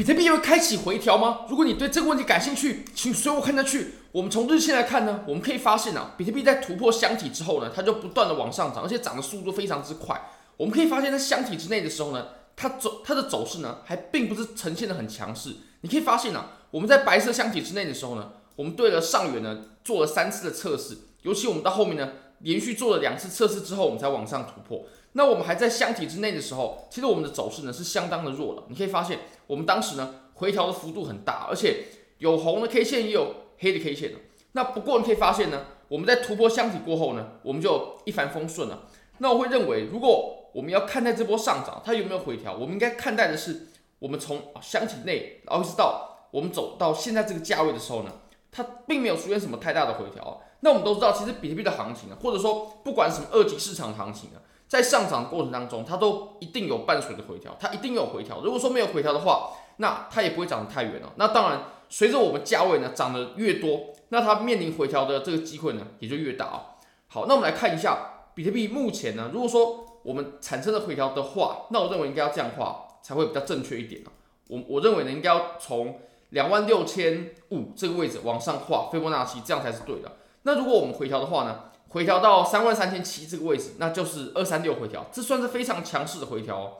比特币又会开启回调吗？如果你对这个问题感兴趣，请随我看下去。我们从日线来看呢，我们可以发现啊，比特币在突破箱体之后呢，它就不断的往上涨，而且涨的速度非常之快。我们可以发现，在箱体之内的时候呢，它走它的走势呢，还并不是呈现的很强势。你可以发现啊，我们在白色箱体之内的时候呢，我们对了上缘呢做了三次的测试，尤其我们到后面呢，连续做了两次测试之后，我们才往上突破。那我们还在箱体之内的时候，其实我们的走势呢是相当的弱的。你可以发现，我们当时呢回调的幅度很大，而且有红的 K 线，也有黑的 K 线。那不过你可以发现呢，我们在突破箱体过后呢，我们就一帆风顺了。那我会认为，如果我们要看待这波上涨，它有没有回调，我们应该看待的是，我们从箱体内，然后一直到我们走到现在这个价位的时候呢，它并没有出现什么太大的回调。那我们都知道，其实比特币的行情呢，或者说不管什么二级市场行情呢。在上涨过程当中，它都一定有伴随的回调，它一定有回调。如果说没有回调的话，那它也不会涨得太远了。那当然，随着我们价位呢涨得越多，那它面临回调的这个机会呢也就越大哦。好，那我们来看一下比特币目前呢，如果说我们产生了回调的话，那我认为应该要这样画才会比较正确一点啊。我我认为呢，应该要从两万六千五这个位置往上画斐波那契，这样才是对的。那如果我们回调的话呢？回调到三万三千七这个位置，那就是二三六回调，这算是非常强势的回调哦。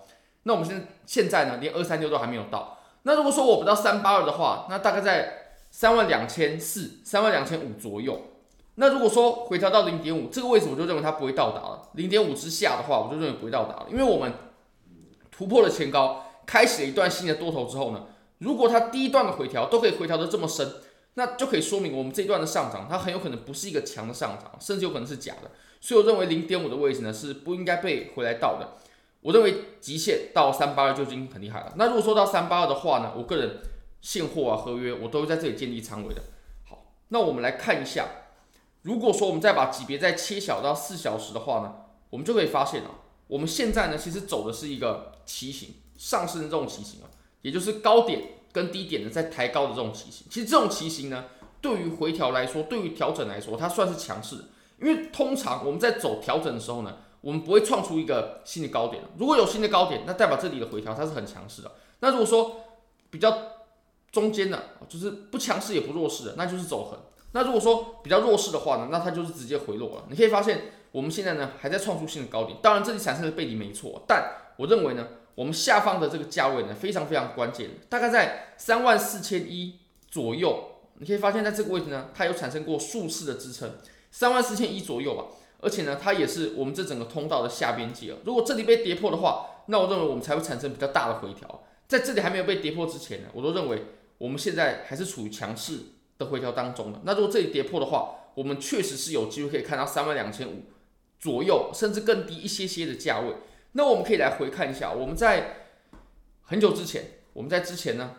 那我们现现在呢，连二三六都还没有到。那如果说我不到三八二的话，那大概在三万两千四、三万两千五左右。那如果说回调到零点五这个位置，我就认为它不会到达了。零点五之下的话，我就认为不会到达了，因为我们突破了前高，开启了一段新的多头之后呢，如果它第一段的回调都可以回调的这么深。那就可以说明我们这一段的上涨，它很有可能不是一个强的上涨，甚至有可能是假的。所以我认为零点五的位置呢是不应该被回来到的。我认为极限到三八二就已经很厉害了。那如果说到三八二的话呢，我个人现货啊合约我都会在这里建立仓位的。好，那我们来看一下，如果说我们再把级别再切小到四小时的话呢，我们就可以发现啊，我们现在呢其实走的是一个旗形上升的这种旗形啊，也就是高点。跟低点的在抬高的这种旗形，其实这种旗形呢，对于回调来说，对于调整来说，它算是强势的。因为通常我们在走调整的时候呢，我们不会创出一个新的高点。如果有新的高点，那代表这里的回调它是很强势的。那如果说比较中间的，就是不强势也不弱势的，那就是走横。那如果说比较弱势的话呢，那它就是直接回落了。你可以发现我们现在呢还在创出新的高点，当然这里产生的背离没错，但我认为呢。我们下方的这个价位呢，非常非常关键，大概在三万四千一左右。你可以发现，在这个位置呢，它有产生过数次的支撑，三万四千一左右吧。而且呢，它也是我们这整个通道的下边界啊。如果这里被跌破的话，那我认为我们才会产生比较大的回调。在这里还没有被跌破之前呢，我都认为我们现在还是处于强势的回调当中的。那如果这里跌破的话，我们确实是有机会可以看到三万两千五左右，甚至更低一些些的价位。那我们可以来回看一下，我们在很久之前，我们在之前呢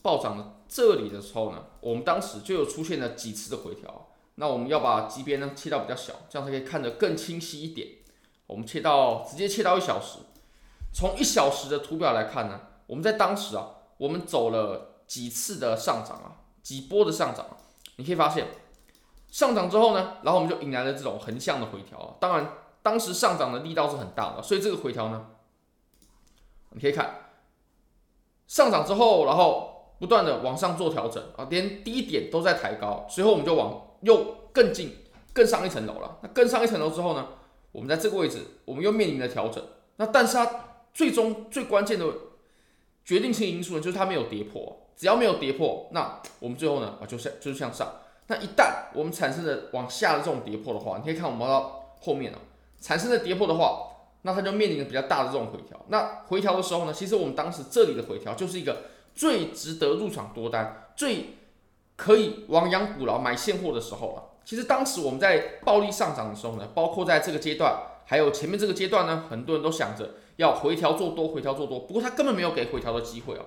暴涨的这里的时候呢，我们当时就有出现了几次的回调。那我们要把级别呢切到比较小，这样才可以看得更清晰一点。我们切到直接切到一小时，从一小时的图表来看呢，我们在当时啊，我们走了几次的上涨啊，几波的上涨，你可以发现上涨之后呢，然后我们就迎来了这种横向的回调，当然。当时上涨的力道是很大的，所以这个回调呢，你可以看上涨之后，然后不断的往上做调整啊，连低点都在抬高，随后我们就往又更近、更上一层楼了。那更上一层楼之后呢，我们在这个位置，我们又面临了调整。那但是它最终最关键的决定性因素呢，就是它没有跌破。只要没有跌破，那我们最后呢啊，就向就是向上。那一旦我们产生了往下的这种跌破的话，你可以看我们到后面了。产生的跌破的话，那它就面临着比较大的这种回调。那回调的时候呢，其实我们当时这里的回调就是一个最值得入场多单、最可以亡羊补牢买现货的时候了。其实当时我们在暴力上涨的时候呢，包括在这个阶段，还有前面这个阶段呢，很多人都想着要回调做多，回调做多。不过他根本没有给回调的机会哦。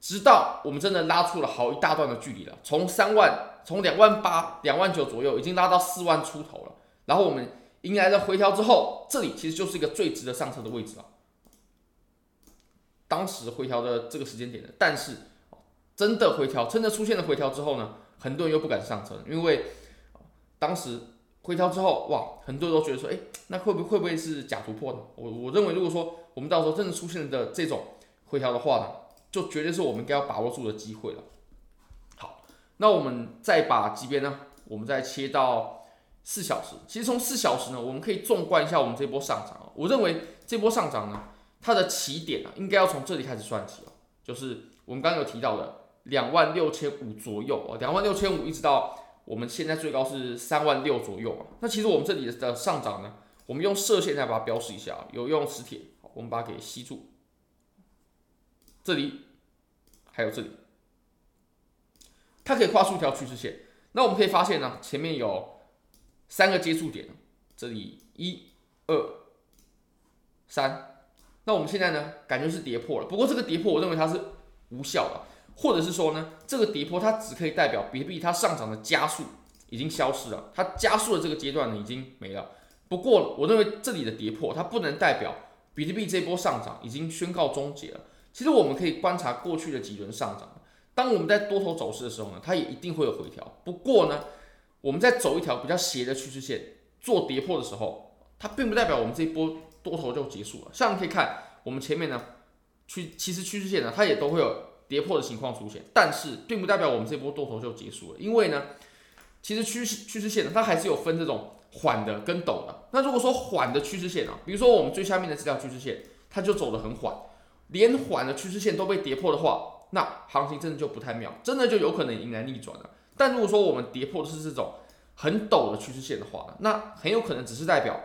直到我们真的拉出了好一大段的距离了，从三万、从两万八、两万九左右，已经拉到四万出头了。然后我们。迎来了回调之后，这里其实就是一个最值得上车的位置了。当时回调的这个时间点的，但是真的回调，真的出现了回调之后呢，很多人又不敢上车，因为当时回调之后，哇，很多人都觉得说，哎，那会不会会不会是假突破呢？我我认为，如果说我们到时候真的出现的这种回调的话呢，就绝对是我们该要把握住的机会了。好，那我们再把级别呢，我们再切到四小时。其实从四小时呢，我们可以纵观一下我们这波上涨。我认为这波上涨呢，它的起点啊，应该要从这里开始算起哦，就是我们刚刚有提到的两万六千五左右哦，两万六千五一直到我们现在最高是三万六左右啊。那其实我们这里的上涨呢，我们用射线来把它标示一下啊，有用磁铁，我们把它给吸住。这里还有这里，它可以画出一条趋势线。那我们可以发现呢，前面有三个接触点，这里一、二、三。那我们现在呢，感觉是跌破了。不过这个跌破，我认为它是无效的，或者是说呢，这个跌破它只可以代表比特币它上涨的加速已经消失了，它加速的这个阶段呢已经没了。不过，我认为这里的跌破，它不能代表比特币这波上涨已经宣告终结了。其实我们可以观察过去的几轮上涨，当我们在多头走势的时候呢，它也一定会有回调。不过呢，我们在走一条比较斜的趋势线做跌破的时候，它并不代表我们这一波多头就结束了。像你可以看我们前面呢，趋其实趋势线呢，它也都会有跌破的情况出现，但是并不代表我们这波多头就结束了，因为呢，其实趋势趋势线呢，它还是有分这种。缓的跟陡的，那如果说缓的趋势线啊，比如说我们最下面的这条趋势线，它就走得很缓，连缓的趋势线都被跌破的话，那行情真的就不太妙，真的就有可能迎来逆转了。但如果说我们跌破的是这种很陡的趋势线的话，那很有可能只是代表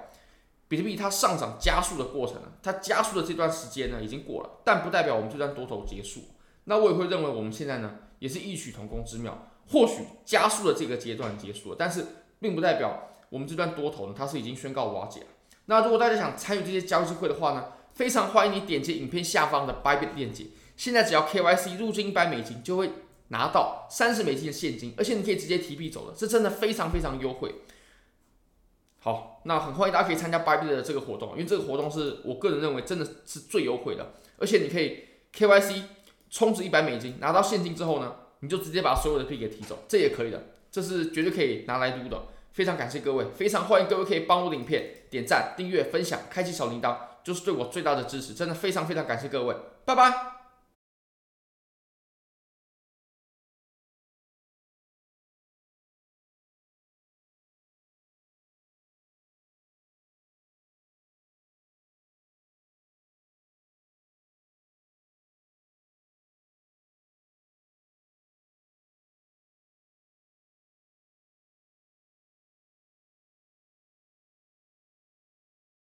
比特币它上涨加速的过程呢，它加速的这段时间呢已经过了，但不代表我们这段多头结束。那我也会认为我们现在呢也是异曲同工之妙，或许加速的这个阶段结束了，但是并不代表。我们这段多头呢，它是已经宣告瓦解了。那如果大家想参与这些交易机会的话呢，非常欢迎你点击影片下方的 Bybit 链接。现在只要 KYC 入金一百美金，就会拿到三十美金的现金，而且你可以直接提币走了，这真的非常非常优惠。好，那很欢迎大家可以参加 Bybit 的这个活动，因为这个活动是我个人认为真的是最优惠的，而且你可以 KYC 充值一百美金，拿到现金之后呢，你就直接把所有的币给提走，这也可以的，这是绝对可以拿来撸的。非常感谢各位，非常欢迎各位可以帮我的影片点赞、订阅、分享、开启小铃铛，就是对我最大的支持。真的非常非常感谢各位，拜拜。